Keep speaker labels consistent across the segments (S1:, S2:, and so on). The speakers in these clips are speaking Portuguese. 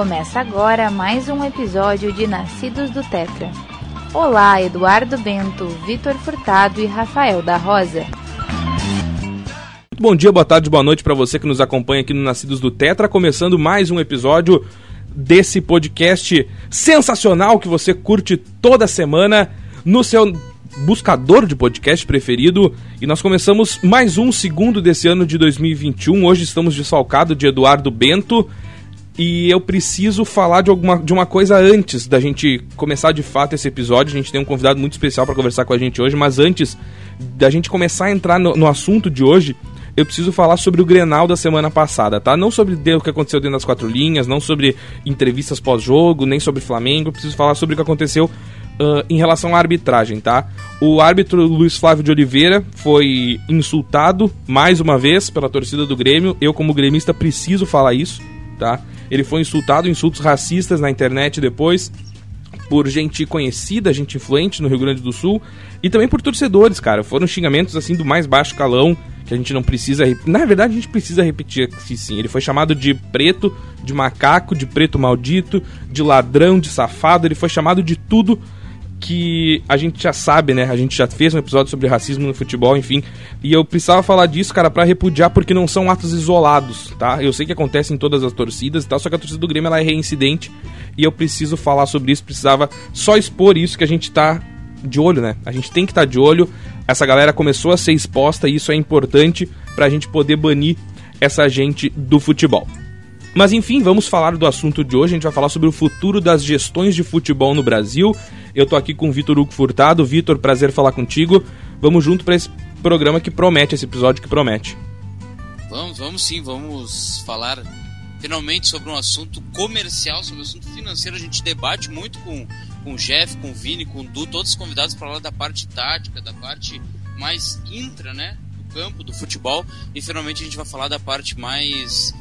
S1: Começa agora mais um episódio de Nascidos do Tetra. Olá, Eduardo Bento, Vitor Furtado e Rafael da Rosa.
S2: Bom dia, boa tarde, boa noite para você que nos acompanha aqui no Nascidos do Tetra, começando mais um episódio desse podcast sensacional que você curte toda semana no seu buscador de podcast preferido. E nós começamos mais um segundo desse ano de 2021. Hoje estamos desfalcados de Eduardo Bento. E eu preciso falar de, alguma, de uma coisa antes da gente começar de fato esse episódio. A gente tem um convidado muito especial para conversar com a gente hoje, mas antes da gente começar a entrar no, no assunto de hoje, eu preciso falar sobre o Grenal da semana passada, tá? Não sobre o que aconteceu dentro das quatro linhas, não sobre entrevistas pós-jogo, nem sobre Flamengo. Eu preciso falar sobre o que aconteceu uh, em relação à arbitragem, tá? O árbitro Luiz Flávio de Oliveira foi insultado mais uma vez pela torcida do Grêmio. Eu, como gremista, preciso falar isso, tá? Ele foi insultado, insultos racistas na internet depois por gente conhecida, gente influente no Rio Grande do Sul e também por torcedores, cara. Foram xingamentos assim do mais baixo calão que a gente não precisa. Na verdade, a gente precisa repetir aqui sim. Ele foi chamado de preto, de macaco, de preto maldito, de ladrão, de safado. Ele foi chamado de tudo que a gente já sabe, né? A gente já fez um episódio sobre racismo no futebol, enfim. E eu precisava falar disso, cara, para repudiar, porque não são atos isolados, tá? Eu sei que acontece em todas as torcidas e tal, só que a torcida do Grêmio ela é reincidente. E eu preciso falar sobre isso, precisava só expor isso que a gente tá de olho, né? A gente tem que estar tá de olho. Essa galera começou a ser exposta e isso é importante para a gente poder banir essa gente do futebol. Mas enfim, vamos falar do assunto de hoje. A gente vai falar sobre o futuro das gestões de futebol no Brasil. Eu tô aqui com o Vitor Hugo Furtado. Vitor, prazer falar contigo. Vamos junto para esse programa que promete, esse episódio que promete.
S3: Vamos, vamos sim, vamos falar finalmente sobre um assunto comercial, sobre um assunto financeiro. A gente debate muito com com o Jeff, com o Vini, com o Du, todos convidados para falar da parte tática, da parte mais intra, né? Do campo, do futebol. E finalmente a gente vai falar da parte mais.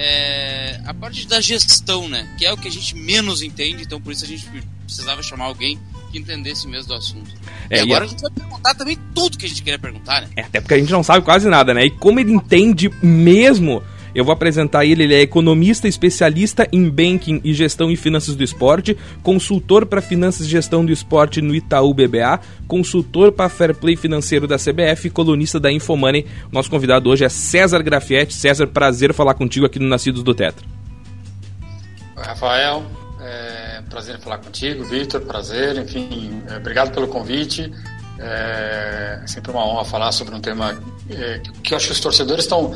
S3: É, a parte da gestão, né? Que é o que a gente menos entende, então por isso a gente precisava chamar alguém que entendesse mesmo do assunto. É, e agora e a... a gente vai perguntar também tudo que a gente queria perguntar, né?
S2: É, até porque a gente não sabe quase nada, né? E como ele entende mesmo eu vou apresentar ele, ele é economista, especialista em banking e gestão e finanças do esporte, consultor para finanças e gestão do esporte no Itaú BBA, consultor para fair play financeiro da CBF e colunista da Infomoney. Nosso convidado hoje é César Grafietti. César, prazer falar contigo aqui no Nascidos do Tetra.
S4: Oi, Rafael. É prazer falar contigo, Vitor, prazer, enfim, é, obrigado pelo convite. É sempre uma honra falar sobre um tema é, que eu acho que os torcedores estão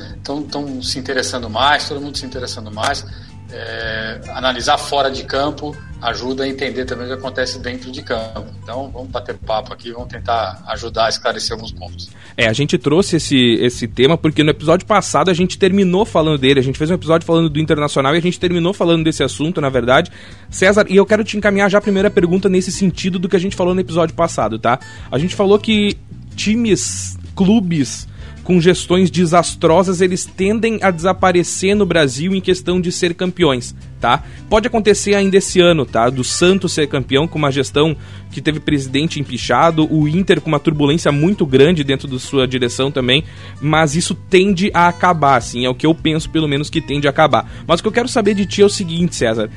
S4: se interessando mais, todo mundo se interessando mais. É, analisar fora de campo ajuda a entender também o que acontece dentro de campo. Então vamos bater papo aqui, vamos tentar ajudar a esclarecer alguns pontos.
S2: É, a gente trouxe esse, esse tema porque no episódio passado a gente terminou falando dele, a gente fez um episódio falando do Internacional e a gente terminou falando desse assunto, na verdade. César, e eu quero te encaminhar já a primeira pergunta nesse sentido do que a gente falou no episódio passado, tá? A gente falou que times, clubes com gestões desastrosas, eles tendem a desaparecer no Brasil em questão de ser campeões, tá? Pode acontecer ainda esse ano, tá? Do Santos ser campeão com uma gestão que teve presidente empichado, o Inter com uma turbulência muito grande dentro da sua direção também, mas isso tende a acabar, assim, é o que eu penso pelo menos que tende a acabar. Mas o que eu quero saber de ti é o seguinte, César,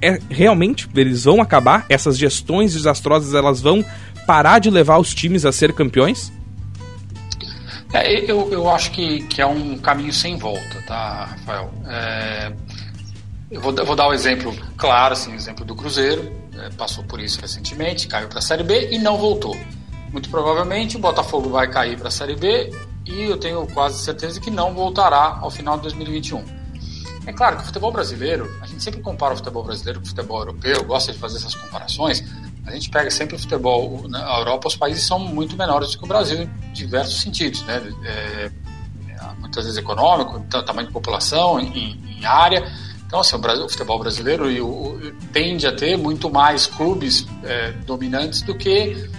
S2: é realmente eles vão acabar? Essas gestões desastrosas, elas vão parar de levar os times a ser campeões?
S4: É, eu, eu acho que, que é um caminho sem volta, tá, Rafael? É, eu vou, eu vou dar um exemplo claro, assim, exemplo do Cruzeiro, é, passou por isso recentemente, caiu para a Série B e não voltou. Muito provavelmente o Botafogo vai cair para a Série B e eu tenho quase certeza que não voltará ao final de 2021. É claro que o futebol brasileiro, a gente sempre compara o futebol brasileiro com o futebol europeu, gosta de fazer essas comparações, a gente pega sempre o futebol na né, Europa, os países são muito menores do que o Brasil em diversos sentidos, né? É, muitas vezes econômico, tamanho de população, em, em área. Então, assim, o, Brasil, o futebol brasileiro e o, tende a ter muito mais clubes é, dominantes do que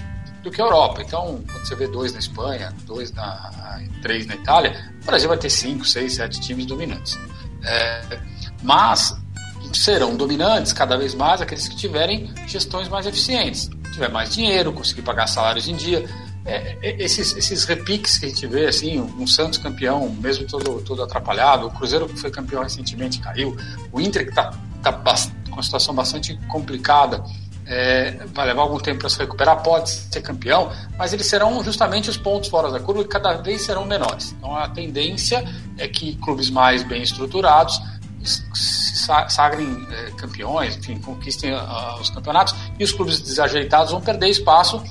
S4: do que a Europa. Então, quando você vê dois na Espanha, dois na três na Itália, o Brasil vai ter cinco, seis, sete times dominantes. É, mas serão dominantes cada vez mais aqueles que tiverem gestões mais eficientes, tiver mais dinheiro, conseguir pagar salários em dia. É, é, esses, esses repiques que a gente vê, assim, um Santos campeão, mesmo todo, todo atrapalhado, o Cruzeiro que foi campeão recentemente caiu, o Inter que está está com uma situação bastante complicada. É, vai levar algum tempo para se recuperar, pode ser campeão, mas eles serão justamente os pontos fora da curva que cada vez serão menores. Então a tendência é que clubes mais bem estruturados se sagrem é, campeões, enfim, conquistem uh, os campeonatos, e os clubes desajeitados vão perder espaço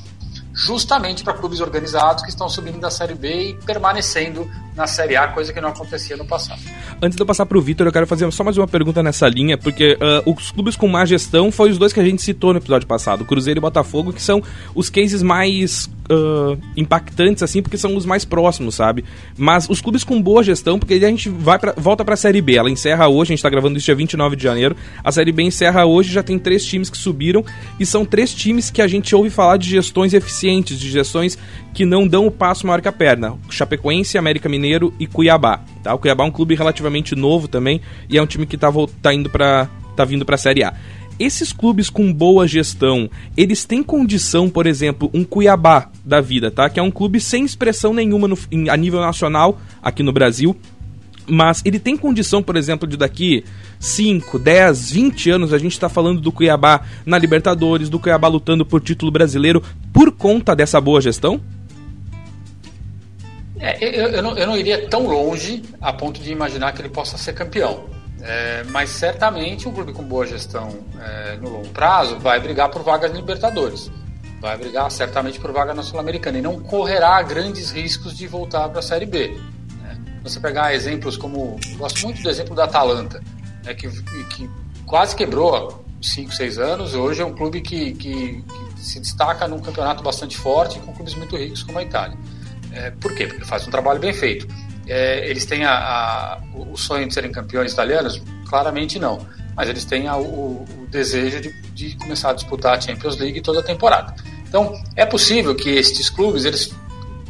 S4: justamente para clubes organizados que estão subindo da Série B e permanecendo na Série A, coisa que não acontecia no passado.
S2: Antes de eu passar para o Vitor, eu quero fazer só mais uma pergunta nessa linha, porque uh, os clubes com má gestão foram os dois que a gente citou no episódio passado, Cruzeiro e Botafogo, que são os cases mais uh, impactantes, assim, porque são os mais próximos, sabe? Mas os clubes com boa gestão, porque a gente vai pra, volta para a Série B, ela encerra hoje, a gente está gravando isso dia 29 de janeiro, a Série B encerra hoje, já tem três times que subiram, e são três times que a gente ouve falar de gestões eficientes, de gestões que não dão o passo maior que a perna. Chapecoense, América Mineiro e Cuiabá. Tá? O Cuiabá é um clube relativamente novo também e é um time que está tá indo para tá vindo para a Série A. Esses clubes com boa gestão, eles têm condição, por exemplo, um Cuiabá da vida, tá? Que é um clube sem expressão nenhuma no, em, a nível nacional aqui no Brasil, mas ele tem condição, por exemplo, de daqui 5, 10, 20 anos a gente está falando do Cuiabá na Libertadores, do Cuiabá lutando por título brasileiro por conta dessa boa gestão?
S4: É, eu, eu, não, eu, não, iria tão longe a ponto de imaginar que ele possa ser campeão. É, mas certamente um clube com boa gestão é, no longo prazo vai brigar por vagas Libertadores. Vai brigar certamente por vaga na Sul-Americana e não correrá grandes riscos de voltar para a Série B. Né? Você pegar exemplos como. Gosto muito do exemplo da Atalanta, né, que, que quase quebrou há 5, 6 anos. Hoje é um clube que, que, que se destaca num campeonato bastante forte com clubes muito ricos como a Itália. É, por quê? Porque faz um trabalho bem feito. É, eles têm a, a, o sonho de serem campeões italianos? Claramente não. Mas eles têm a, o, o, desejo de, de, começar a disputar a Champions League toda a temporada. Então, é possível que estes clubes eles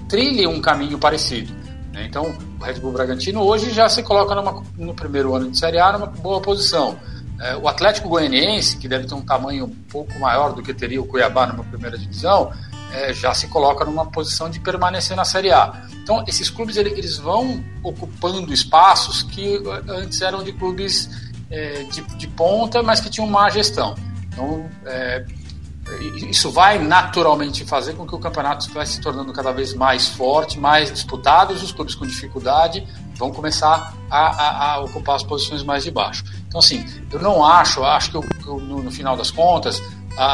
S4: trilhem um caminho parecido. Né? Então, o Red Bull Bragantino hoje já se coloca numa, no primeiro ano de Série A numa boa posição. É, o Atlético Goianiense, que deve ter um tamanho um pouco maior do que teria o Cuiabá numa primeira divisão, é, já se coloca numa posição de permanecer na Série A. Então, esses clubes eles vão ocupando espaços que antes eram de clubes é, de, de, ponta, mas que tinham má gestão. Então, é, isso vai naturalmente fazer com que o campeonato vai se tornando cada vez mais forte, mais disputado, os clubes com dificuldade vão começar a, a, a, ocupar as posições mais de baixo. Então, assim, eu não acho, acho que eu, no, no final das contas, a,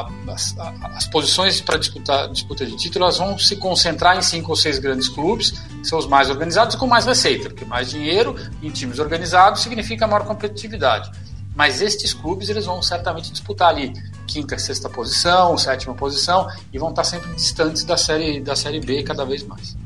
S4: a, as, as, posições para disputar disputa de título elas vão se concentrar em cinco ou seis grandes clubes, que são os mais organizados e com mais receita, porque mais dinheiro em times organizados significa maior competitividade. Mas estes clubes eles vão certamente disputar ali quinta, sexta posição, sétima posição e vão estar sempre distantes da série da série B cada vez mais.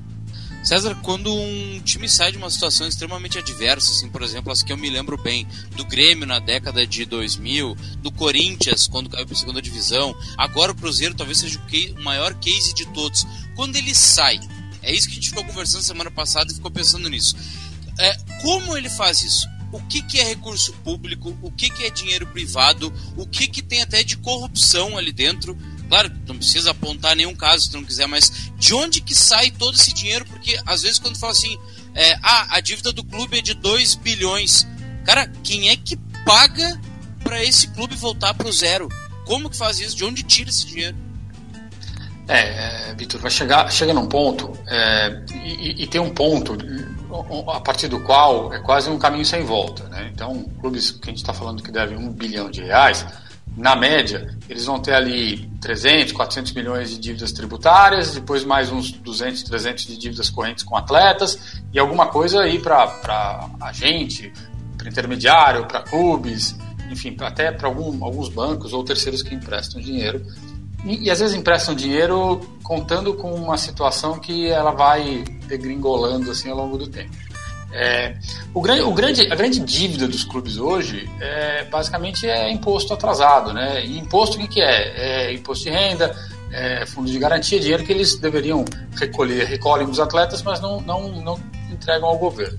S3: César, quando um time sai de uma situação extremamente adversa, assim, por exemplo, as que eu me lembro bem, do Grêmio na década de 2000, do Corinthians quando caiu para a segunda divisão, agora o Cruzeiro talvez seja o maior case de todos. Quando ele sai, é isso que a gente ficou conversando semana passada e ficou pensando nisso. É, como ele faz isso? O que, que é recurso público? O que, que é dinheiro privado? O que, que tem até de corrupção ali dentro? Claro, não precisa apontar nenhum caso se não quiser, mas de onde que sai todo esse dinheiro? Porque às vezes quando fala assim, é, ah, a dívida do clube é de 2 bilhões. Cara, quem é que paga para esse clube voltar para o zero? Como que faz isso? De onde tira esse dinheiro?
S4: É, Vitor, vai chegar, chega num ponto, é, e, e, tem um ponto a partir do qual é quase um caminho sem volta. Né? Então, clubes que a gente está falando que devem um bilhão de reais, na média, eles vão ter ali 300, 400 milhões de dívidas tributárias, depois mais uns 200, 300 de dívidas correntes com atletas e alguma coisa aí para agente, para intermediário, para clubes, enfim, até para algum, alguns bancos ou terceiros que emprestam dinheiro. E, e, às vezes emprestam dinheiro contando com uma situação que ela vai degringolando assim ao longo do tempo. É, o grande, o grande, a grande dívida dos clubes hoje é, basicamente é imposto atrasado. Né? E imposto o que, que é? É imposto de renda, é fundo de garantia, dinheiro que eles deveriam recolher, recolhem dos atletas, mas não, não, não entregam ao governo.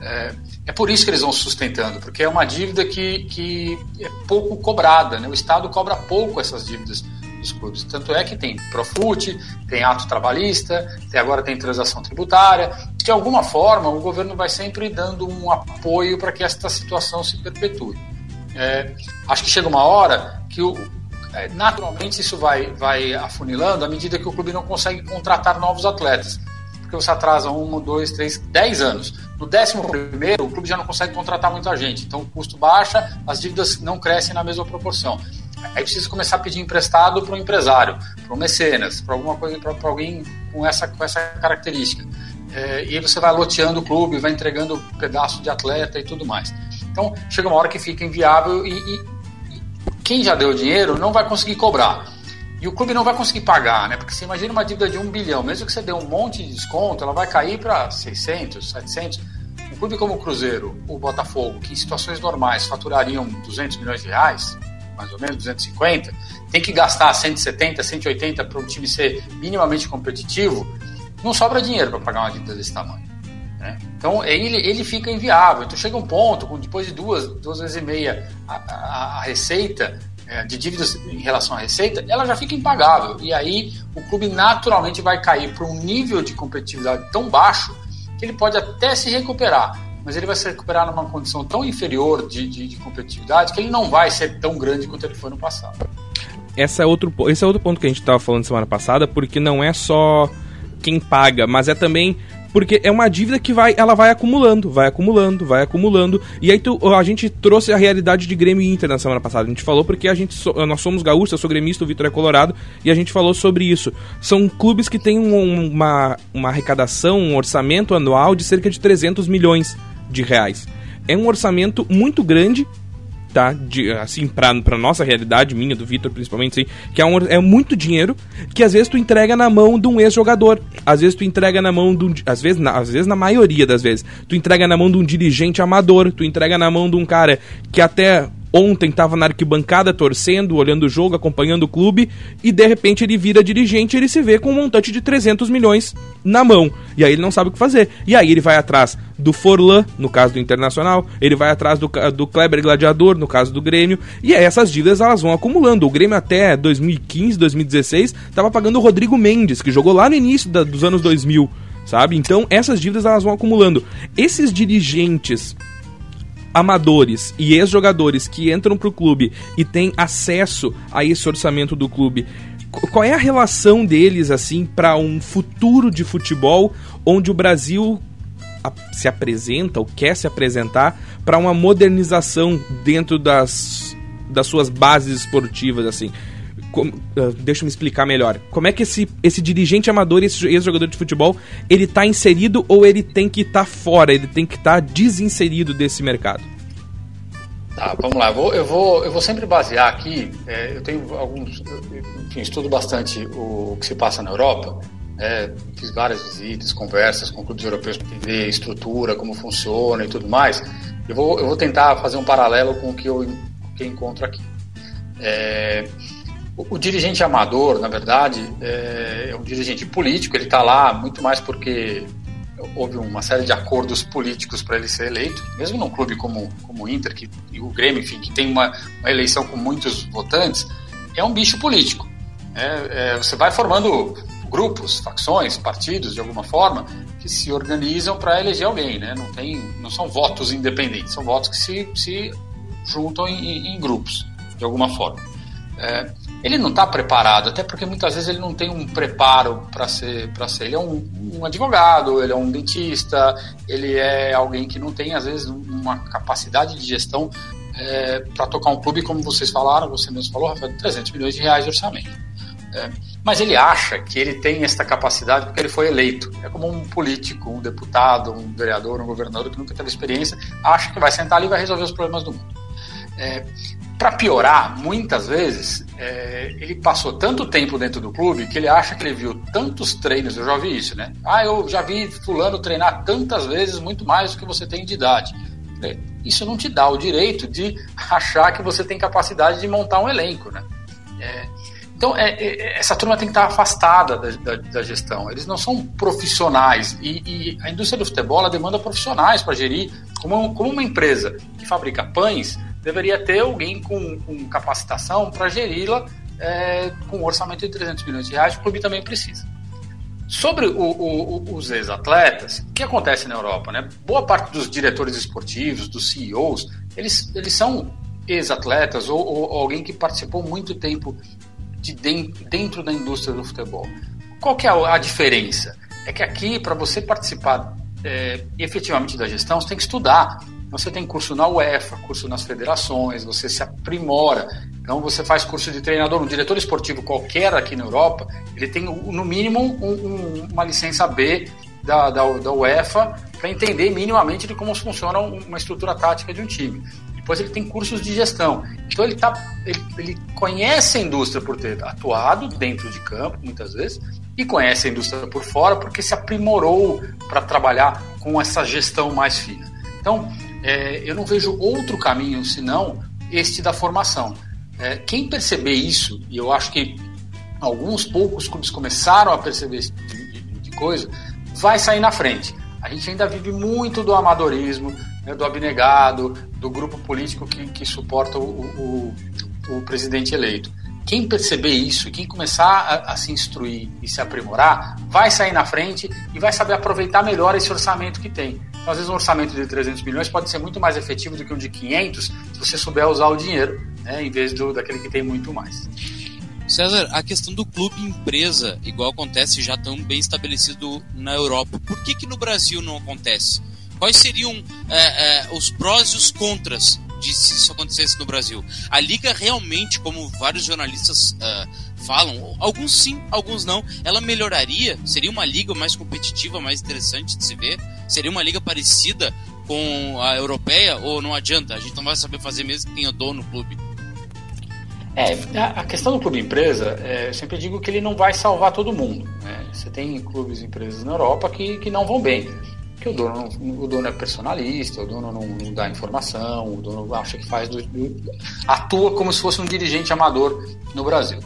S4: É, é por isso que eles vão sustentando, porque é uma dívida que, que é pouco cobrada. Né? O Estado cobra pouco essas dívidas dos clubes. Tanto é que tem Profut, tem ato trabalhista, tem, agora tem transação tributária. De alguma forma, o governo vai sempre dando um apoio para que esta situação se perpetue. É, acho que chega uma hora que o, é, naturalmente isso vai, vai afunilando à medida que o clube não consegue contratar novos atletas. Porque você atrasa um, dois, três, dez anos. No décimo primeiro, o clube já não consegue contratar muita gente. Então o custo baixa, as dívidas não crescem na mesma proporção. Aí precisa começar a pedir emprestado para um empresário, para um mecenas, para alguma coisa, para alguém com essa, com essa característica. É, e aí você vai loteando o clube, vai entregando pedaço de atleta e tudo mais. Então chega uma hora que fica inviável e, e, e quem já deu dinheiro não vai conseguir cobrar. E o clube não vai conseguir pagar, né? Porque você imagina uma dívida de um bilhão, mesmo que você dê um monte de desconto, ela vai cair para 600, 700. Um clube como o Cruzeiro, o Botafogo, que em situações normais faturariam 200 milhões de reais, mais ou menos 250, tem que gastar 170, 180 para o time ser minimamente competitivo, não sobra dinheiro para pagar uma dívida desse tamanho. Né? Então ele, ele fica inviável. Então chega um ponto, depois de duas, duas vezes e meia a, a, a receita é, de dívidas em relação à receita, ela já fica impagável. E aí o clube naturalmente vai cair para um nível de competitividade tão baixo que ele pode até se recuperar, mas ele vai se recuperar numa condição tão inferior de, de, de competitividade que ele não vai ser tão grande quanto ele foi no passado.
S2: Essa é outro, esse é outro ponto que a gente estava falando semana passada, porque não é só quem paga, mas é também porque é uma dívida que vai, ela vai acumulando, vai acumulando, vai acumulando. E aí tu, a gente trouxe a realidade de Grêmio e Inter na semana passada. A gente falou porque a gente so, nós somos gaúchos, eu sou gremista, o Vitor é colorado, e a gente falou sobre isso. São clubes que têm um, uma, uma arrecadação, um orçamento anual de cerca de 300 milhões de reais. É um orçamento muito grande tá? De, assim, pra, pra nossa realidade, minha, do Vitor principalmente, assim, que é, um, é muito dinheiro que às vezes tu entrega na mão de um ex-jogador. Às vezes tu entrega na mão de um. Às vezes, na, às vezes, na maioria das vezes, tu entrega na mão de um dirigente amador, tu entrega na mão de um cara que até ontem estava na arquibancada torcendo, olhando o jogo, acompanhando o clube, e de repente ele vira dirigente e ele se vê com um montante de 300 milhões na mão. E aí ele não sabe o que fazer. E aí ele vai atrás do Forlan, no caso do Internacional, ele vai atrás do, do Kleber Gladiador, no caso do Grêmio, e essas dívidas elas vão acumulando. O Grêmio até 2015, 2016 estava pagando o Rodrigo Mendes, que jogou lá no início da, dos anos 2000, sabe? Então essas dívidas elas vão acumulando. Esses dirigentes amadores e ex-jogadores que entram pro clube e têm acesso a esse orçamento do clube, qual é a relação deles assim para um futuro de futebol onde o Brasil se apresenta ou quer se apresentar para uma modernização dentro das, das suas bases esportivas assim? Como, uh, deixa eu me explicar melhor. Como é que esse, esse dirigente amador, esse ex-jogador de futebol, ele tá inserido ou ele tem que estar tá fora, ele tem que estar tá desinserido desse mercado?
S4: Tá, vamos lá. Eu vou, eu vou, eu vou sempre basear aqui. É, eu tenho alguns. Enfim, estudo bastante o que se passa na Europa. É, fiz várias visitas, conversas com clubes europeus para entender a estrutura, como funciona e tudo mais. Eu vou, eu vou tentar fazer um paralelo com o que eu, que eu encontro aqui. É, o, dirigente amador, na verdade, é, é um dirigente político, ele está lá muito mais porque houve uma série de acordos políticos para ele ser eleito, mesmo num clube como, como o Inter que, e o Grêmio, enfim, que tem uma, uma eleição com muitos votantes, é um bicho político. É, é, você vai formando grupos, facções, partidos, de alguma forma, que se organizam para eleger alguém, né? Não, tem, não são votos independentes, são votos que se, se juntam em, em grupos, de alguma forma. É, ele não está preparado, até porque muitas vezes ele não tem um preparo para ser, para ser. Ele é um, um, advogado, ele é um dentista, ele é alguém que não tem, às vezes, uma capacidade de gestão é, para tocar um clube, como vocês falaram, você mesmo falou, Rafael, 300 milhões de reais de orçamento. É, mas ele acha que ele tem esta capacidade porque ele foi eleito. É como um político, um deputado, um vereador, um governador que nunca teve experiência, acha que vai sentar ali e vai resolver os problemas do mundo. É, para piorar, muitas vezes, é, ele passou tanto tempo dentro do clube que ele acha que ele viu tantos treinos, eu já vi isso, né? Ah, eu já vi fulano treinar tantas vezes, muito mais do que você tem de idade. É, isso não te dá o direito de achar que você tem capacidade de montar um elenco, né? É, então, é, é, essa turma tem que estar afastada da, da, da, gestão. Eles não são profissionais. E, e a indústria do futebol demanda profissionais para gerir. Como, como uma empresa que fabrica pães, deveria ter alguém com, com capacitação para geri-la é, com um orçamento de 300 milhões de reais, o clube também precisa. Sobre o, o, os ex-atletas, o que acontece na Europa? Né? Boa parte dos diretores esportivos, dos CEOs, eles, eles são ex-atletas ou, ou, alguém que participou muito tempo de dentro, da indústria do futebol. Qual que é a diferença? É que aqui, para você participar é, efetivamente da gestão, você tem que estudar. Você tem curso na UEFA, curso nas federações, você se aprimora. Então você faz curso de treinador. Um diretor esportivo qualquer aqui na Europa, ele tem no mínimo um, um, uma licença B da, da, da UEFA para entender minimamente de como funciona uma estrutura tática de um time. Depois ele tem cursos de gestão. Então ele, tá, ele, ele conhece a indústria por ter atuado dentro de campo, muitas vezes, e conhece a indústria por fora porque se aprimorou para trabalhar com essa gestão mais fina. Então, é, eu não vejo outro caminho senão este da formação. É, quem perceber isso, e eu acho que alguns poucos clubes começaram a perceber esse tipo de, de coisa, vai sair na frente. A gente ainda vive muito do amadorismo, né, do abnegado, do grupo político que, que suporta o, o, o, presidente eleito. Quem perceber isso, quem começar a, a, se instruir e se aprimorar, vai sair na frente e vai saber aproveitar melhor esse orçamento que tem. Então, às vezes, um orçamento de 300 milhões pode ser muito mais efetivo do que um de 500 se você souber usar o dinheiro, né, em vez do, daquele que tem muito mais.
S3: César, a questão do clube empresa, igual acontece já tão bem estabelecido na Europa, por que, que no Brasil não acontece? Quais seriam é, é, os prós e os contras de se isso acontecesse no Brasil? A liga realmente, como vários jornalistas é, falam, alguns sim, alguns não, ela melhoraria? Seria uma liga mais competitiva, mais interessante de se ver? Seria uma liga parecida com a europeia ou não adianta? A gente não vai saber fazer mesmo que tenha dono no clube.
S4: É, a questão do clube empresa, é, eu sempre digo que ele não vai salvar todo mundo. Né? Você tem clubes e empresas na Europa que, que não vão bem. Que o dono, o dono é personalista, o dono não, não dá informação, o dono acha que faz do, do, atua como se fosse um dirigente amador no Brasil.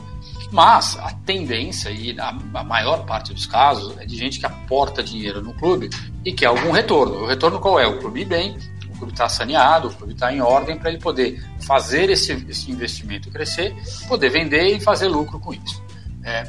S4: Mas a tendência, e a, a, maior parte dos casos, é de gente que aporta dinheiro no clube e quer algum retorno. O retorno qual é? O clube bem, clube está saneado, o clube está em ordem para ele poder fazer esse, esse investimento crescer, poder vender e fazer lucro com isso. É,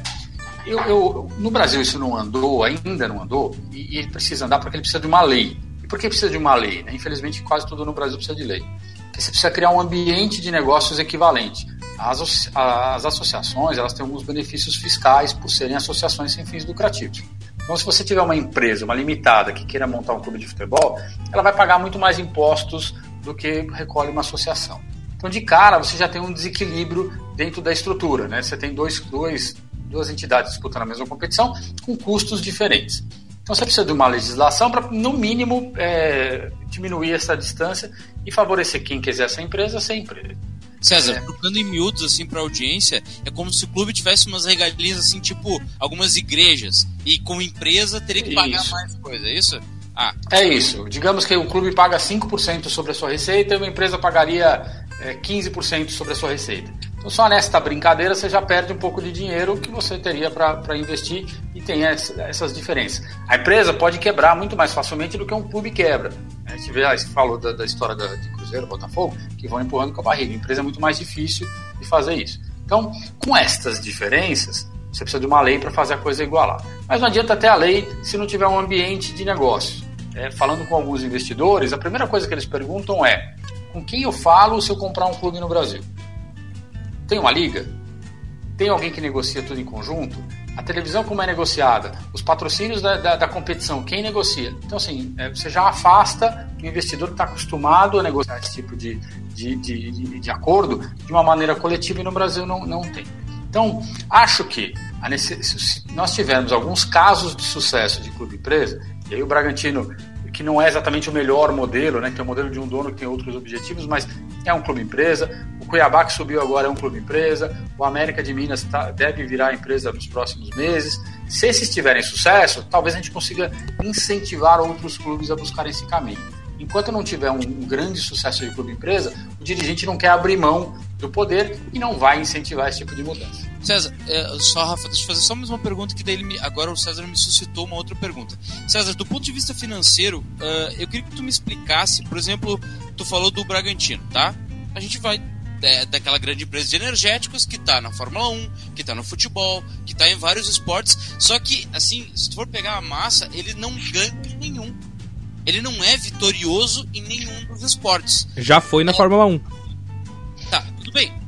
S4: eu, eu, no Brasil isso não andou, ainda não andou, e, e, precisa andar porque ele precisa de uma lei. E por que precisa de uma lei? Né? Infelizmente, quase tudo no Brasil precisa de lei. Porque você precisa criar um ambiente de negócios equivalente. As, as associações elas têm alguns benefícios fiscais por serem associações sem fins lucrativos. Então, se você tiver uma empresa, uma limitada, que queira montar um clube de futebol, ela vai pagar muito mais impostos do que recolhe uma associação. Então, de cara, você já tem um desequilíbrio dentro da estrutura. Né? Você tem dois, dois, duas entidades disputando a mesma competição com custos diferentes. Então, você precisa de uma legislação para, no mínimo, é, diminuir essa distância e favorecer quem quiser essa empresa ser empresa.
S3: César, é. trocando em miúdos assim para audiência, é como se o clube tivesse umas regalias assim, tipo algumas igrejas, e como empresa teria que pagar isso. mais coisa, é isso?
S4: Ah. É isso. Digamos que o clube paga 5% sobre a sua receita e uma empresa pagaria é, 15% sobre a sua receita. Então, só nesta brincadeira você já perde um pouco de dinheiro que você teria para investir e tem essa, essas diferenças. A empresa pode quebrar muito mais facilmente do que um clube quebra. A gente vê, ah, você falou da, da história da, de Cruzeiro, Botafogo, que vão empurrando com a barriga. A empresa é muito mais difícil de fazer isso. Então, com estas diferenças, você precisa de uma lei para fazer a coisa igualar. Mas não adianta ter a lei se não tiver um ambiente de negócio. É, falando com alguns investidores, a primeira coisa que eles perguntam é: com quem eu falo se eu comprar um clube no Brasil? Tem uma liga? Tem alguém que negocia tudo em conjunto? A televisão como é negociada? Os patrocínios da, da, da competição, quem negocia? Então, assim, é, você já afasta o investidor que está acostumado a negociar esse tipo de, de, de, de, de acordo de uma maneira coletiva e no Brasil não, não tem. Então, acho que se nós tivermos alguns casos de sucesso de clube-empresa, e aí o Bragantino que não é exatamente o melhor modelo, né, que é o modelo de um dono que tem outros objetivos, mas é um clube empresa. O Cuiabá que subiu agora é um clube empresa. O América de Minas tá, deve virar empresa nos próximos meses. Se esses tiverem sucesso, talvez a gente consiga incentivar outros clubes a buscar esse caminho. Enquanto não tiver um, um grande sucesso de clube empresa, o dirigente não quer abrir mão do poder e não vai incentivar esse tipo de mudança.
S3: César, é, só, Rafa, deixa eu fazer só mais uma pergunta que daí me, agora o César me suscitou uma outra pergunta. César, do ponto de vista financeiro, uh, eu queria que tu me explicasse, por exemplo, tu falou do Bragantino, tá? A gente vai é, daquela grande empresa de energéticos que tá na Fórmula 1, que tá no futebol, que tá em vários esportes, só que, assim, se tu for pegar a massa, ele não ganha em nenhum. Ele não é vitorioso em nenhum dos esportes.
S2: Já foi na é, Fórmula 1.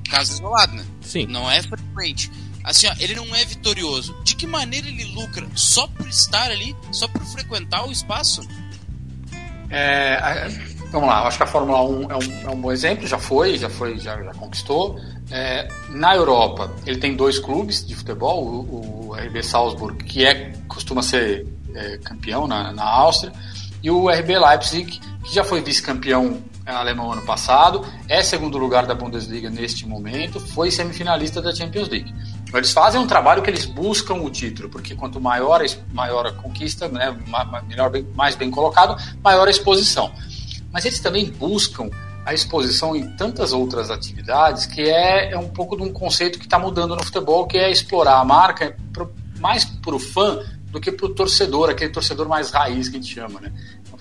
S3: caso isolado, né?
S2: Sim.
S3: Não é frequente. Assim, ó, ele não é vitorioso. De que maneira ele lucra? Só por estar ali? Só por frequentar o espaço?
S4: É, vamos lá, acho que a Fórmula 1 é um, é um bom exemplo, já foi, já foi, já, já conquistou. É, na Europa, ele tem dois clubes de futebol, o, o RB Salzburg, que é, costuma ser é, campeão na, na Áustria, e o RB Leipzig, que já foi vice-campeão alemão ano passado, é segundo lugar da Bundesliga neste momento, foi semifinalista da Champions League. Eles fazem um trabalho que eles buscam o título, porque quanto maior, maior a conquista, né, melhor, mais bem colocado, maior a exposição. Mas eles também buscam a exposição em tantas outras atividades que é, é um pouco de um conceito que está mudando no futebol, que é explorar a marca pro, mais para o fã do que para o torcedor, aquele torcedor mais raiz que a gente chama, né?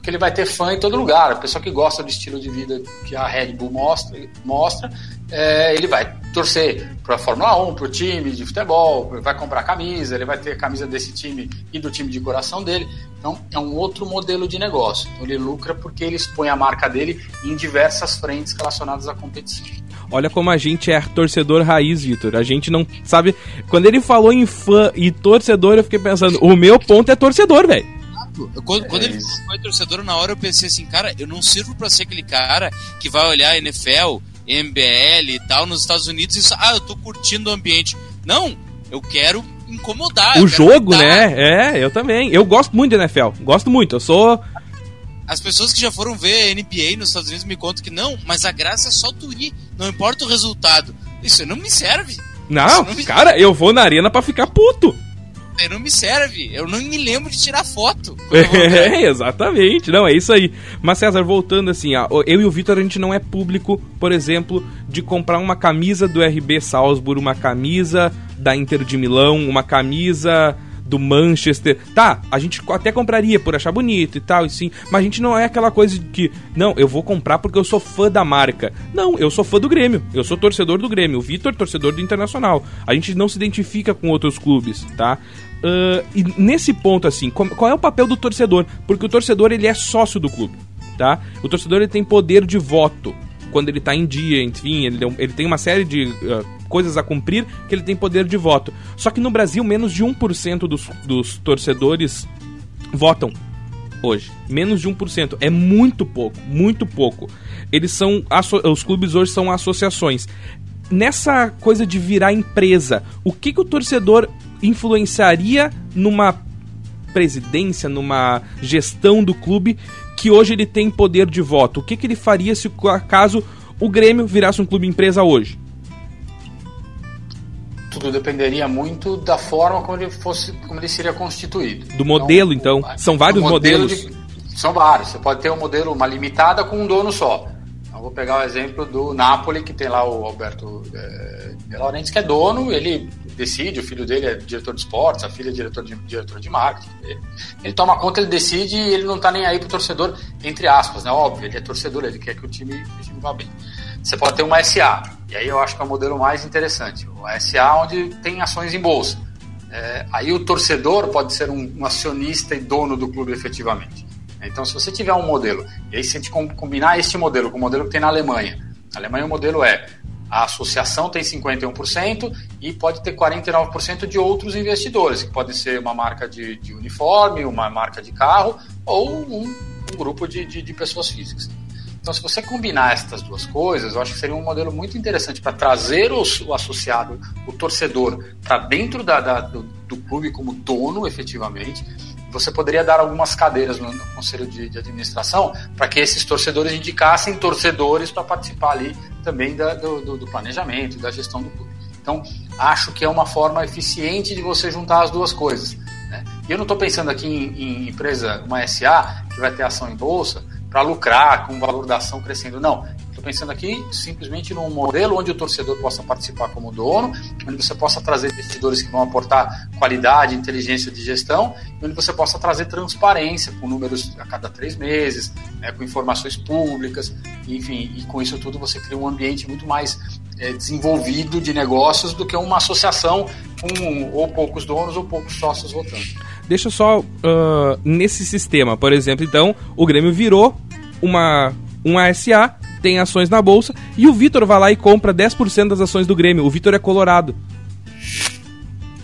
S4: Porque ele vai ter fã em todo lugar. A pessoa que gosta do estilo de vida que a Red Bull mostra, mostra é, ele vai torcer para a Fórmula 1, para o time de futebol, vai comprar camisa, ele vai ter a camisa desse time e do time de coração dele. Então é um outro modelo de negócio. Então ele lucra porque ele expõe a marca dele em diversas frentes relacionadas à competição.
S2: Olha como a gente é torcedor raiz, Vitor. A gente não sabe. Quando ele falou em fã e torcedor, eu fiquei pensando, o meu ponto é torcedor, velho.
S3: Quando, quando é ele foi torcedor, na hora eu pensei assim, cara, eu não sirvo para ser aquele cara que vai olhar a NFL MBL e tal nos Estados Unidos e ah, eu tô curtindo o ambiente. Não, eu quero incomodar.
S2: O jogo, né? É, eu também. Eu gosto muito de NFL. Gosto muito. Eu sou.
S3: As pessoas que já foram ver NBA nos Estados Unidos me contam que não, mas a graça é só tu ir. Não importa o resultado. Isso não me serve.
S2: Não, não me... cara, eu vou na arena para ficar puto
S3: não me serve. Eu não me lembro de tirar foto.
S2: É, exatamente. Não, é isso aí. Mas, César, voltando assim, eu e o Vitor, a gente não é público, por exemplo, de comprar uma camisa do RB Salzburg, uma camisa da Inter de Milão, uma camisa do Manchester. Tá, a gente até compraria por achar bonito e tal, e sim, mas a gente não é aquela coisa de que, não, eu vou comprar porque eu sou fã da marca. Não, eu sou fã do Grêmio, eu sou torcedor do Grêmio, o Vitor, torcedor do Internacional. A gente não se identifica com outros clubes, tá? Uh, e nesse ponto, assim, qual é o papel do torcedor? Porque o torcedor, ele é sócio do clube, tá? O torcedor, ele tem poder de voto quando ele tá em dia, enfim, ele, ele tem uma série de uh, coisas a cumprir que ele tem poder de voto. Só que no Brasil, menos de 1% dos, dos torcedores votam hoje. Menos de 1%. É muito pouco, muito pouco. Eles são. Os clubes hoje são associações. Nessa coisa de virar empresa, o que, que o torcedor influenciaria numa presidência, numa gestão do clube que hoje ele tem poder de voto? O que, que ele faria se acaso o Grêmio virasse um clube empresa hoje?
S4: Tudo dependeria muito da forma como ele fosse, como ele seria constituído.
S2: Do modelo, então. então. São vários modelos. De,
S4: são vários. Você pode ter um modelo, uma limitada com um dono só. Então, vou pegar o exemplo do Napoli, que tem lá o Alberto é, De Laurentiis, que é dono, ele decide, o filho dele é diretor de esportes, a filha é diretor de, diretor de marketing. Ele, ele toma conta, ele decide e ele não está nem aí pro torcedor, entre aspas, né? Óbvio, ele é torcedor, ele quer que o time, o time vá bem. Você pode ter uma SA, e aí eu acho que é o modelo mais interessante. O SA onde tem ações em bolsa. É, aí o torcedor pode ser um, um, acionista e dono do clube efetivamente. Então, se você tiver um modelo, e aí se a gente combinar este modelo com o modelo que tem na Alemanha, na Alemanha o modelo é a associação tem 51% e pode ter 49% de outros investidores, que pode ser uma marca de, de uniforme, uma marca de carro ou um, um grupo de, de, de, pessoas físicas. Então, se você combinar essas duas coisas, eu acho que seria um modelo muito interessante para trazer o, o, associado, o torcedor, para dentro da, da, do, do clube como dono, efetivamente, você poderia dar algumas cadeiras no, no conselho de, de administração para que esses torcedores indicassem torcedores para participar ali também da, do, do, planejamento e da gestão do clube. Então, acho que é uma forma eficiente de você juntar as duas coisas. Né? E eu não estou pensando aqui em, em, empresa, uma SA, que vai ter ação em bolsa, para lucrar com o valor da ação crescendo. Não pensando aqui simplesmente num modelo onde o torcedor possa participar como dono, onde você possa trazer investidores que vão aportar qualidade, inteligência de gestão, onde você possa trazer transparência com números a cada três meses, né, com informações públicas, enfim, e com isso tudo você cria um ambiente muito mais é, desenvolvido de negócios do que uma associação com ou poucos donos ou poucos sócios votando.
S2: Deixa só uh, nesse sistema, por exemplo, então o Grêmio virou uma uma SA tem ações na bolsa, e o Vitor vai lá e compra 10% das ações do Grêmio. O Vitor é colorado.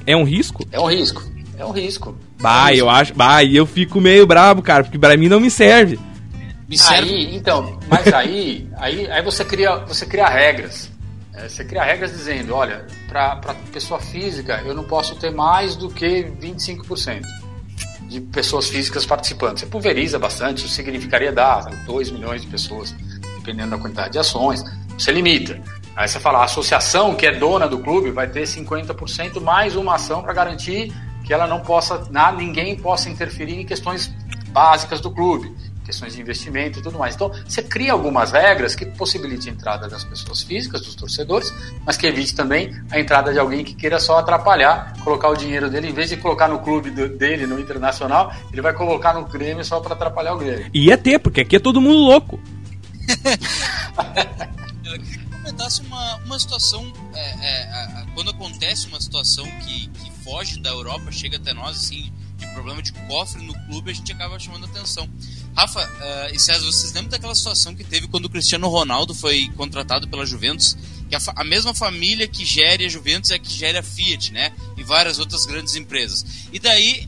S2: É um risco?
S4: É um risco. É um risco.
S2: Bah,
S4: é um risco.
S2: eu acho. Bah, eu fico meio brabo, cara, porque pra mim não me serve.
S3: Me serve.
S4: Aí, então, mas aí, aí, aí você cria, você cria regras. É, você cria regras dizendo, olha, para pessoa física eu não posso ter mais do que 25% de pessoas físicas participando. Você pulveriza bastante, isso significaria dar 2 milhões de pessoas, dependendo da quantidade de ações. Você limita. Aí você fala, a associação que é dona do clube vai ter 50% mais uma ação para garantir que ela não possa, nada, ninguém possa interferir em questões básicas do clube questões de investimento e tudo mais. Então, você cria algumas regras que possibilitem a entrada das pessoas físicas, dos torcedores, mas que evite também a entrada de alguém que queira só atrapalhar, colocar o dinheiro dele, em vez de colocar no clube dele, no Internacional, ele vai colocar no Grêmio só para atrapalhar o Grêmio.
S2: E ia ter, porque aqui é todo mundo louco.
S3: Eu queria que comentasse uma, uma situação, é, é, quando acontece uma situação que, que foge da Europa, chega até nós, assim, de problema de cofre no clube, a gente acaba chamando atenção. Rafa uh, e César, vocês lembram daquela situação que teve quando o Cristiano Ronaldo foi contratado pela Juventus? Que a, a, mesma família que gere a Juventus é que gere a Fiat, né? E várias outras grandes empresas. E daí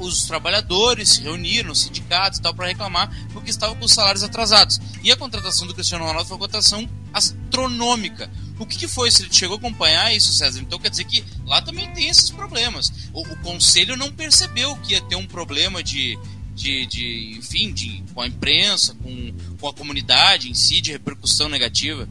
S3: uh, os trabalhadores se reuniram, os sindicatos e tal, para reclamar porque estavam com os salários atrasados. E a contratação do Cristiano Ronaldo foi uma contratação astronômica. O que, que foi? Se ele chegou a acompanhar isso, César? Então quer dizer que lá também tem esses problemas. O, o conselho não percebeu que ia ter um problema de, de, de enfim, de, com a imprensa, com, com a comunidade em si, de repercussão negativa?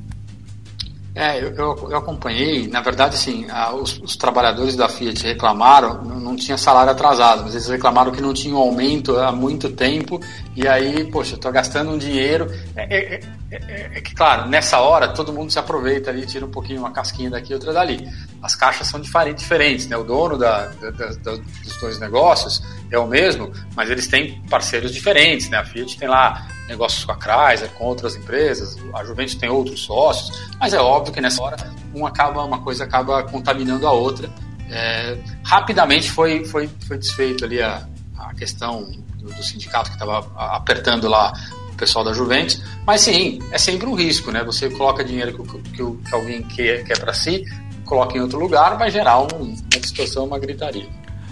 S4: É, eu, eu, eu acompanhei, na verdade, assim, a, os, os, trabalhadores da Fiat reclamaram, não, não, tinha salário atrasado, mas eles reclamaram que não tinha um aumento há muito tempo, e aí, poxa, estou gastando um dinheiro. É, é, é, é, que, claro, nessa hora todo mundo se aproveita ali, tira um pouquinho uma casquinha daqui, outra dali. As caixas são diferentes, né? O dono da, da, da, dos dois negócios é o mesmo, mas eles têm parceiros diferentes, né? A Fiat tem lá negócios com a Chrysler, com outras empresas, a Juventus tem outros sócios, mas é óbvio que nessa hora um acaba, uma coisa acaba contaminando a outra. É, rapidamente foi, foi, foi desfeito ali a, a questão do, do sindicato que estava apertando lá pessoal da Juventus, mas sim, é sempre um risco, né? Você coloca dinheiro que, que, que alguém quer, quer para si, coloca em outro lugar, vai gerar um, uma distorção, uma gritaria.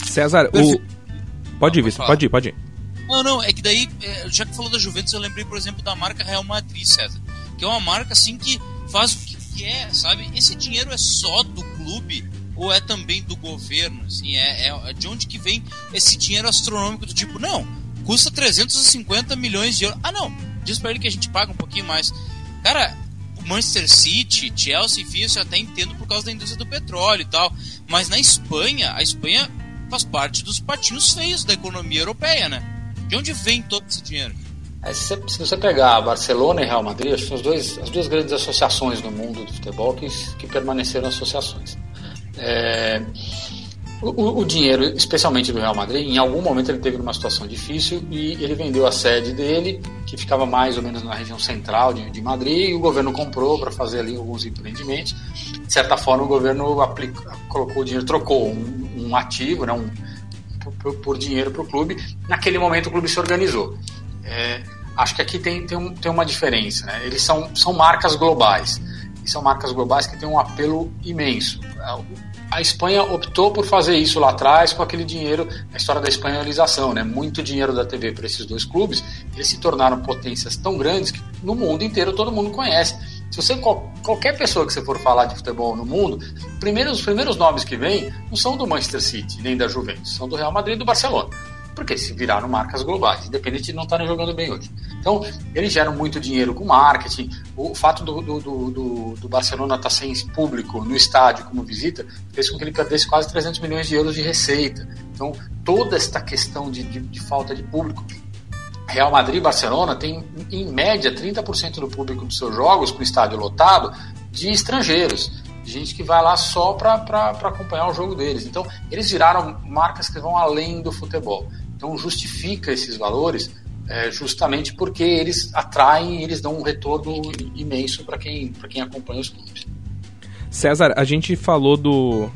S2: César, o... pode ir, pode ir, pode ir.
S3: Não, não, é que daí, é, já que falou da Juventus, eu lembrei, por exemplo, da marca Real Madrid, César. Que é uma marca, assim, que faz o que quer, sabe? Esse dinheiro é só do clube ou é também do governo? Assim, é, é de onde que vem esse dinheiro astronômico do tipo, não, custa 350 milhões de euros. Ah, não, diz pra ele que a gente paga um pouquinho mais. Cara, Manchester City, Chelsea, enfim, eu até entendo por causa da indústria do petróleo e tal. Mas na Espanha, a Espanha faz parte dos patinhos feios da economia europeia, né? De onde vem todo esse dinheiro?
S4: É, se, se, você pegar Barcelona e Real Madrid, acho que são as, dois, as duas grandes associações no mundo do futebol que, que permaneceram associações. É, o, o, dinheiro, especialmente do Real Madrid, em algum momento ele teve uma situação difícil e ele vendeu a sede dele, que ficava mais ou menos na região central de, de Madrid, e o governo comprou para fazer ali alguns empreendimentos. De certa forma, o governo aplica, colocou o dinheiro, trocou um, um ativo, né, um, por, por dinheiro para o clube. Naquele momento o clube se organizou. É, acho que aqui tem, tem, um, tem uma diferença. Né? Eles são, são marcas globais. E são marcas globais que têm um apelo imenso. A Espanha optou por fazer isso lá atrás com aquele dinheiro, a história da espanholização, né? Muito dinheiro da TV para esses dois clubes, eles se tornaram potências tão grandes que no mundo inteiro todo mundo conhece. Se você qualquer pessoa que você for falar de futebol no mundo, primeiro, os primeiros nomes que vêm não são do Manchester City nem da Juventus, são do Real Madrid e do Barcelona. Porque se viraram marcas globais, independente de não estarem jogando bem hoje. Então, eles geram muito dinheiro com marketing. O fato do, do, do, do Barcelona estar tá sem público no estádio como visita fez com que ele perdesse quase 300 milhões de euros de receita. Então, toda esta questão de, de, de falta de público Real Madrid e Barcelona tem, em média, 30% do público dos seus jogos, com estádio lotado, de estrangeiros. Gente que vai lá só para acompanhar o jogo deles. Então, eles viraram marcas que vão além do futebol. Então, justifica esses valores é, justamente porque eles atraem, eles dão um retorno imenso para quem, quem acompanha os clubes.
S2: César, a gente falou do,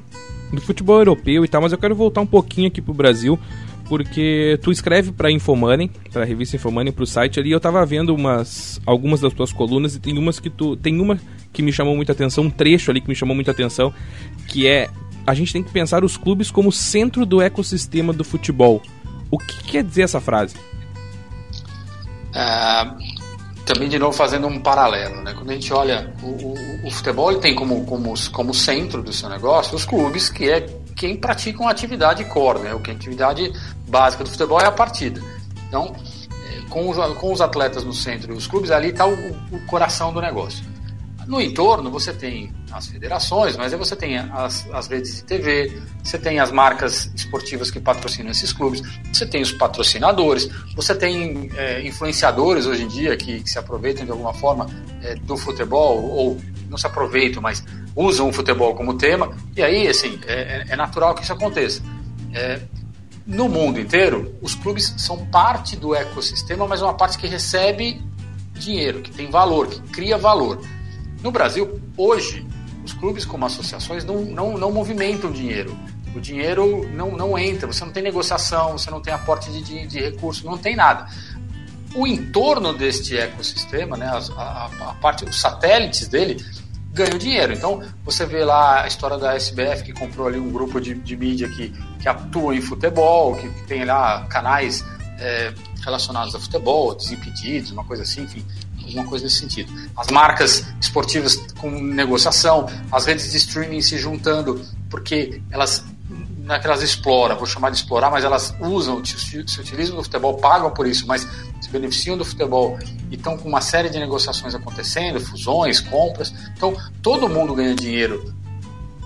S2: do futebol europeu e tal, mas eu quero voltar um pouquinho aqui para o Brasil porque tu escreve para Infomoney, para a revista Infomoney, para o site ali. Eu tava vendo umas algumas das tuas colunas e tem umas que tu tem uma que me chamou muita atenção, um trecho ali que me chamou muita atenção, que é a gente tem que pensar os clubes como centro do ecossistema do futebol. O que quer dizer essa frase?
S4: É, também de novo fazendo um paralelo, né? Quando a gente olha o, o, o, futebol, tem como, como, como centro do seu negócio os clubes, que é quem pratica uma atividade core, né? A atividade básica do futebol é a partida. Então, é, com os, com os atletas no centro e os clubes, ali está o, o coração do negócio. No entorno, você tem as federações, mas aí você tem as, as redes de TV, você tem as marcas esportivas que patrocinam esses clubes, você tem os patrocinadores, você tem é, influenciadores hoje em dia que, que, se aproveitam de alguma forma é, do futebol, ou não se aproveitam, mas usam o futebol como tema, e aí, assim, é, é, é natural que isso aconteça. É, no mundo inteiro, os clubes são parte do ecossistema, mas uma parte que recebe dinheiro, que tem valor, que cria valor. No Brasil, hoje, os clubes como associações não, não, não movimentam dinheiro. O dinheiro não, não entra, você não tem negociação, você não tem aporte de, de, de recursos, não tem nada. O entorno deste ecossistema, né, a, a, a parte, os satélites dele, ganham dinheiro. Então, você vê lá a história da SBF, que comprou ali um grupo de, de mídia que, que atua em futebol, que, que tem lá canais é, relacionados a futebol, desimpedidos, uma coisa assim, enfim alguma coisa nesse sentido. As marcas esportivas com negociação, as redes de streaming se juntando, porque elas não é que elas exploram, vou chamar de explorar, mas elas usam, se, utilizam do futebol, pagam por isso, mas se beneficiam do futebol e estão com uma série de negociações acontecendo, fusões, compras. Então, todo mundo ganha dinheiro,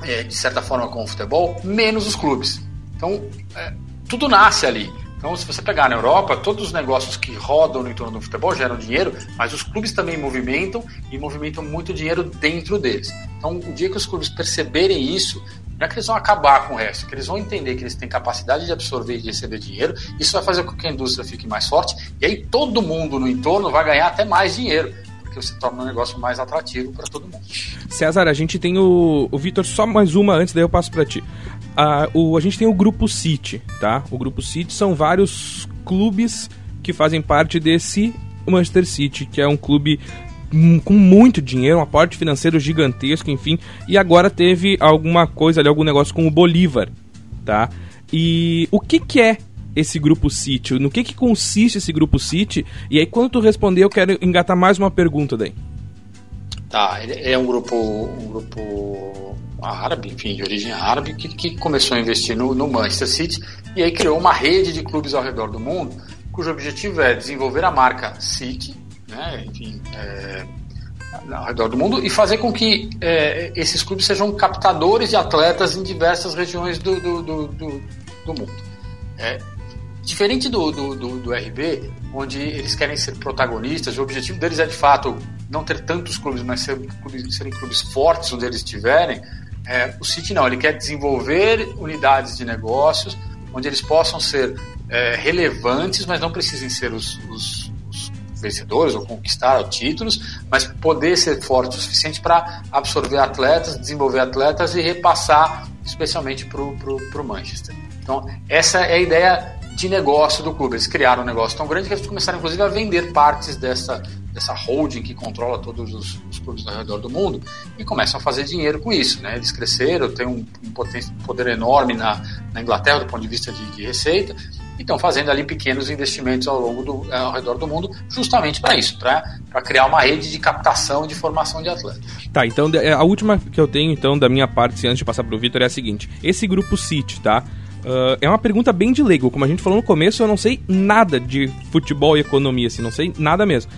S4: é, de certa forma, com o futebol, menos os clubes. Então, é, tudo nasce ali. Então, se você pegar na Europa, todos os negócios que rodam no entorno do futebol geram dinheiro, mas os clubes também movimentam e movimentam muito dinheiro dentro deles. Então, o dia que os clubes perceberem isso, não é que eles vão acabar com o resto, que eles vão entender que eles têm capacidade de absorver e de receber dinheiro, isso vai fazer com que a indústria fique mais forte, e aí todo mundo no entorno vai ganhar até mais dinheiro porque você torna um negócio mais atrativo para todo mundo.
S2: César, a gente tem o, o Vitor, só mais uma antes, daí eu passo para ti a, o, a gente tem o Grupo City, tá? O Grupo City são vários clubes que fazem parte desse Manchester City, que é um clube com muito dinheiro, um aporte financeiro gigantesco, enfim, e agora teve alguma coisa ali, algum negócio com o Bolívar, tá? E o que que é esse grupo City? No que que consiste esse grupo City? E aí quando tu responder, eu quero engatar mais uma pergunta daí.
S4: Tá, é um grupo um grupo árabe, enfim, de origem árabe, que, que começou a investir no, no, Manchester City e aí criou uma rede de clubes ao redor do mundo, cujo objetivo é desenvolver a marca City, né, enfim, é, ao redor do mundo e fazer com que é, esses clubes sejam captadores de atletas em diversas regiões do, do, do, do, do mundo. É, diferente do, do, do, RB, onde eles querem ser protagonistas, o objetivo deles é de fato não ter tantos clubes, mas ser, serem clubes fortes onde eles estiverem. É, o City não, ele quer desenvolver unidades de negócios onde eles possam ser é, relevantes, mas não precisem ser os, os, os, vencedores ou conquistar títulos, mas poder ser forte o suficiente para absorver atletas, desenvolver atletas e repassar especialmente para o Manchester. Então, essa é a ideia de negócio do clube. Eles criaram um negócio tão grande que eles começaram, inclusive, a vender partes dessa, dessa holding que controla todos os, os, clubes ao redor do mundo e começam a fazer dinheiro com isso. Né? Eles cresceram, têm um, um poder enorme na, na, Inglaterra do ponto de vista de, de receita e estão fazendo ali pequenos investimentos ao longo do, ao redor do mundo justamente para isso, para criar uma rede de captação e de formação de atletas.
S2: Tá, então a última que eu tenho então da minha parte, antes de passar para o Vitor, é a seguinte: esse grupo City, tá? Uh, é uma pergunta bem de leigo. Como a gente falou no começo, eu não sei nada de futebol e economia, assim, não sei nada mesmo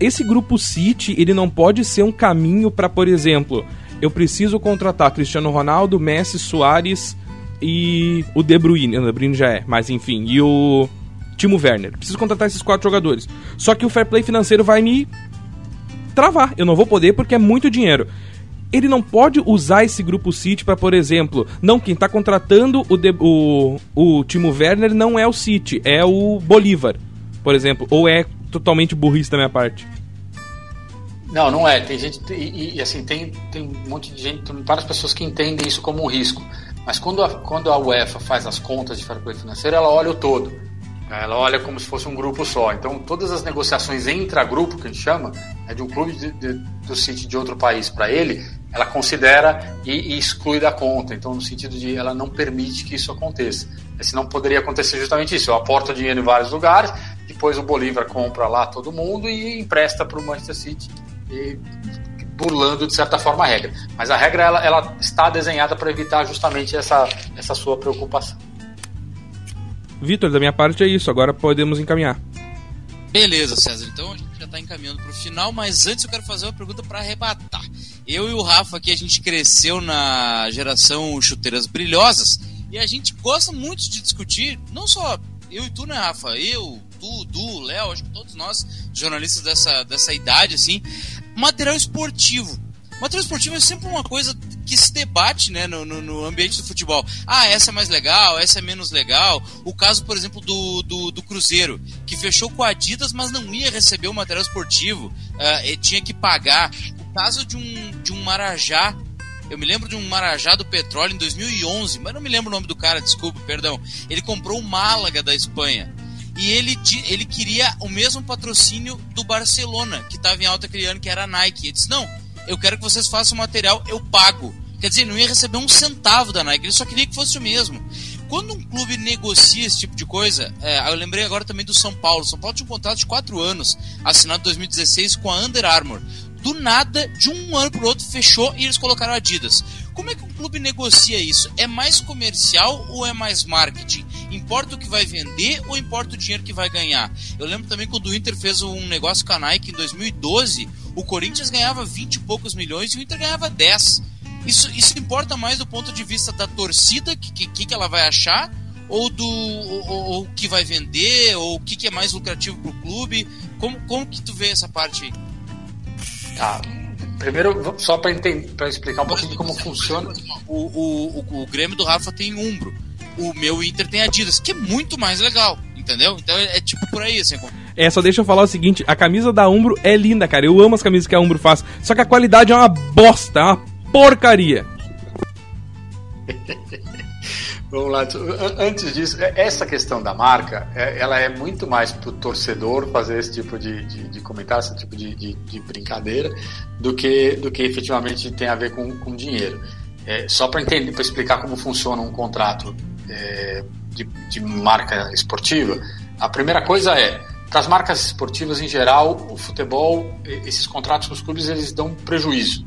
S2: esse grupo City, ele não pode ser um caminho para, por exemplo, eu preciso contratar Cristiano Ronaldo, Messi, Soares e o De Bruyne. O De Bruyne já é, mas enfim, e o Timo Werner. Preciso contratar esses quatro jogadores. Só que o fair play financeiro vai me travar. Eu não vou poder porque é muito dinheiro. Ele não pode usar esse grupo City para, por exemplo, não, quem está contratando o, de, o, o Timo Werner não é o City, é o Bolívar, por exemplo, ou é totalmente burrice da minha parte.
S4: Não, não é. Tem gente. E, e, assim, tem, tem um monte de gente, várias pessoas que entendem isso como um risco. Mas quando a, quando a UEFA faz as contas de fair play financeiro, ela olha o todo. Ela olha como se fosse um grupo só. Então, todas as negociações intra-grupo, que a gente chama, é de um clube de, de, do City de outro país para ele, ela considera e, e, exclui da conta. Então, no sentido de ela não permite que isso aconteça. Senão poderia acontecer justamente isso. Eu aporto dinheiro em vários lugares, depois o Bolívar compra lá todo mundo e empresta para o Manchester City, e, burlando de certa forma a regra. Mas a regra ela, ela está desenhada para evitar justamente essa, essa sua preocupação.
S2: Vitor, da minha parte é isso. Agora podemos encaminhar.
S3: Beleza, César. Então a gente já está encaminhando para o final, mas antes eu quero fazer uma pergunta para arrebatar. Eu e o Rafa aqui, a gente cresceu na geração chuteiras brilhosas e a gente gosta muito de discutir, não só eu e tu, né, Rafa? Eu, tu, Du, Léo, acho que todos nós, jornalistas dessa, dessa idade, assim, material esportivo. Material esportivo é sempre uma coisa que se debate né, no, no, no, ambiente do futebol. Ah, essa é mais legal, essa é menos legal. O caso, por exemplo, do, do, do Cruzeiro, que fechou com a Adidas, mas não ia receber o material esportivo, uh, tinha que pagar. O caso de um, de um Marajá eu me lembro de um Marajá do Petróleo em 2011, mas não me lembro o nome do cara, desculpa, perdão. Ele comprou o Málaga da Espanha. E ele, ele queria o mesmo patrocínio do Barcelona, que estava em alta aquele ano, que era a Nike. Ele disse: Não, eu quero que vocês façam material, eu pago. Quer dizer, não ia receber um centavo da Nike, ele só queria que fosse o mesmo. Quando um clube negocia esse tipo de coisa, é, eu lembrei agora também do São Paulo. São Paulo tinha um contrato de 4 anos, assinado em 2016 com a Under Armour. Do nada, de um ano para o outro, fechou e eles colocaram Adidas. Como é que um clube negocia isso? É mais comercial ou é mais marketing? Importa o que vai vender ou importa o dinheiro que vai ganhar? Eu lembro também quando o Inter fez um negócio com a Nike em 2012, o Corinthians ganhava 20 e poucos milhões e o Inter ganhava 10. Isso, isso importa mais do ponto de vista da torcida, que, que, que ela vai achar, ou do ou, que vai vender, ou o que, que é mais lucrativo para o clube? Como, como que tu vê essa parte aí?
S4: Tá. Primeiro, só para explicar um pouquinho como funciona.
S3: O, o, o, o Grêmio do Rafa tem Umbro. O meu Inter tem Adidas, que é muito mais legal, entendeu? Então é, é tipo por aí, assim.
S2: É, só deixa eu falar o seguinte: a camisa da Umbro é linda, cara. Eu amo as camisas que a Umbro faz. Só que a qualidade é uma bosta, é uma porcaria.
S4: Vamos lá. Antes disso, é, essa questão da marca, é, ela é muito mais para o torcedor fazer esse tipo de, de, de comentário, esse tipo de, de, de, brincadeira, do que, do que efetivamente tem a ver com, com dinheiro. É, só para entender, para explicar como funciona um contrato é, de, de marca esportiva, a primeira coisa é para as marcas esportivas em geral, o futebol, esses contratos com os clubes, eles dão prejuízo.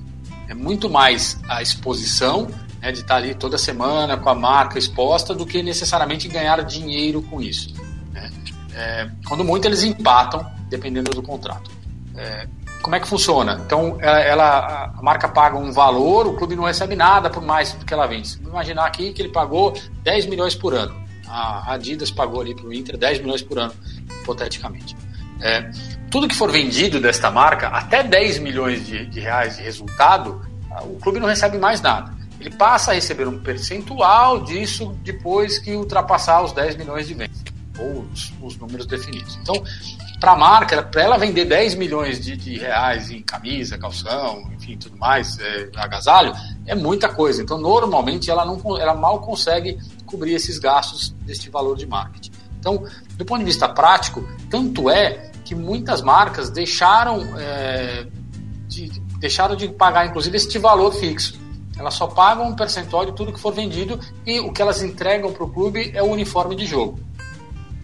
S4: É muito mais a exposição né, de estar ali toda semana com a marca exposta do que necessariamente ganhar dinheiro com isso. Né? É, quando muito eles empatam, dependendo do contrato. É, como é que funciona? Então, ela, ela, a marca paga um valor, o clube não recebe nada por mais do que ela vende. Vamos imaginar aqui que ele pagou 10 milhões por ano. A Adidas pagou ali para o Inter 10 milhões por ano, hipoteticamente. É, tudo que for vendido desta marca, até 10 milhões de, de reais de resultado, o clube não recebe mais nada ele passa a receber um percentual disso depois que ultrapassar os 10 milhões de vendas, ou os, os números definidos. Então, para a marca, para ela vender 10 milhões de, de, reais em camisa, calção, enfim, tudo mais, é, agasalho, é muita coisa. Então, normalmente, ela, não, ela mal consegue cobrir esses gastos deste valor de marketing. Então, do ponto de vista prático, tanto é que muitas marcas deixaram, é, de, deixaram de pagar, inclusive, este valor fixo. Elas só pagam um percentual de tudo que for vendido e o que elas entregam para o clube é o uniforme de jogo.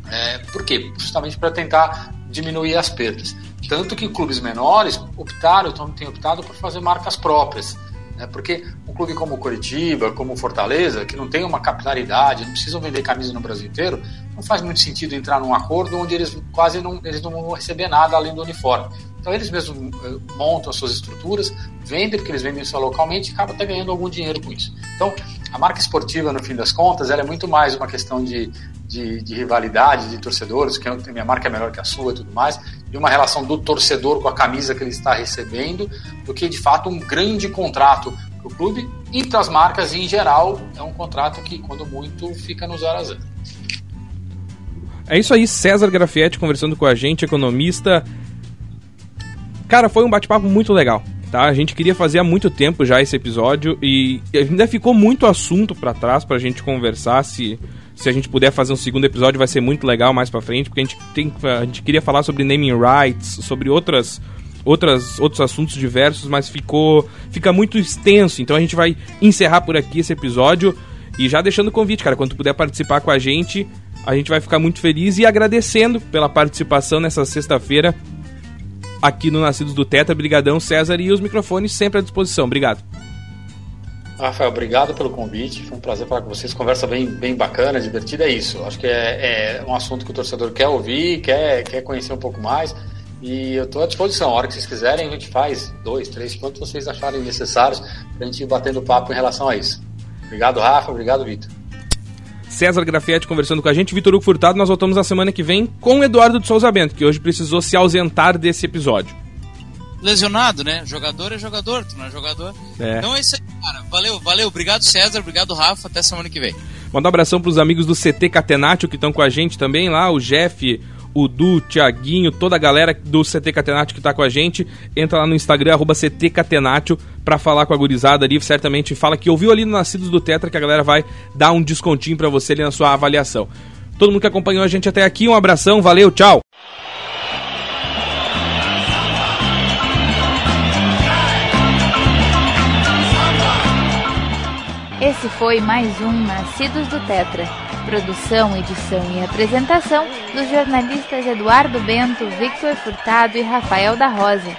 S4: É, por quê? Justamente para tentar diminuir as perdas. Tanto que clubes menores optaram, então têm optado por fazer marcas próprias. Né? Porque um clube como o Curitiba, como o Fortaleza, que não tem uma capilaridade, não precisam vender camisa no Brasil inteiro, não faz muito sentido entrar num acordo onde eles quase não, eles não vão receber nada além do uniforme. Então eles mesmos eh, montam as suas estruturas, vendem porque eles vendem só localmente e acabam até ganhando algum dinheiro com isso. Então a marca esportiva, no fim das contas, ela é muito mais uma questão de, de, de rivalidade de torcedores, que a minha marca é melhor que a sua e tudo mais, de uma relação do torcedor com a camisa que ele está recebendo, do que de fato um grande contrato para o clube e para as marcas em geral é um contrato que quando muito fica no zero a zero.
S2: É isso aí, César Grafietti conversando com a gente, economista, Cara, foi um bate-papo muito legal. tá? A gente queria fazer há muito tempo já esse episódio e ainda ficou muito assunto para trás pra gente conversar se se a gente puder fazer um segundo episódio vai ser muito legal mais para frente, porque a gente tem a gente queria falar sobre naming rights, sobre outras outras outros assuntos diversos, mas ficou fica muito extenso, então a gente vai encerrar por aqui esse episódio e já deixando o convite, cara, quando puder participar com a gente, a gente vai ficar muito feliz e agradecendo pela participação nessa sexta-feira aqui no Nascidos do Teta. Brigadão, César, e os microfones sempre à disposição. Obrigado.
S4: Rafael, obrigado pelo convite. Foi um prazer falar com vocês. Conversa bem, bem bacana, divertida. É isso. Acho que é, é um assunto que o torcedor quer ouvir, quer, quer conhecer um pouco mais. E eu estou à disposição. A hora que vocês quiserem, a gente faz dois, três, quantos vocês acharem necessários para a gente ir batendo papo em relação a isso. Obrigado, Rafa. Obrigado, Vitor.
S2: César Grafietti conversando com a gente, Vitor Hugo Furtado. Nós voltamos na semana que vem com o Eduardo de Souza Bento, que hoje precisou se ausentar desse episódio.
S3: Lesionado, né? Jogador é jogador, tu não é jogador. É. Então é isso aí, cara. Valeu, valeu. Obrigado, César. Obrigado, Rafa. Até semana que vem.
S2: Manda um abração para os amigos do CT Catenatio que estão com a gente também lá, o Jeff, o Du, o Thiaguinho, toda a galera do CT Catenatio que tá com a gente. Entra lá no Instagram, arroba CT Catenatio, pra falar com a gurizada ali. Certamente fala que ouviu ali no Nascidos do Tetra que a galera vai dar um descontinho para você ali na sua avaliação. Todo mundo que acompanhou a gente até aqui, um abração, valeu, tchau!
S1: Esse foi mais um Nascidos do Tetra. Produção, edição e apresentação dos jornalistas Eduardo Bento, Victor Furtado e Rafael da Rosa.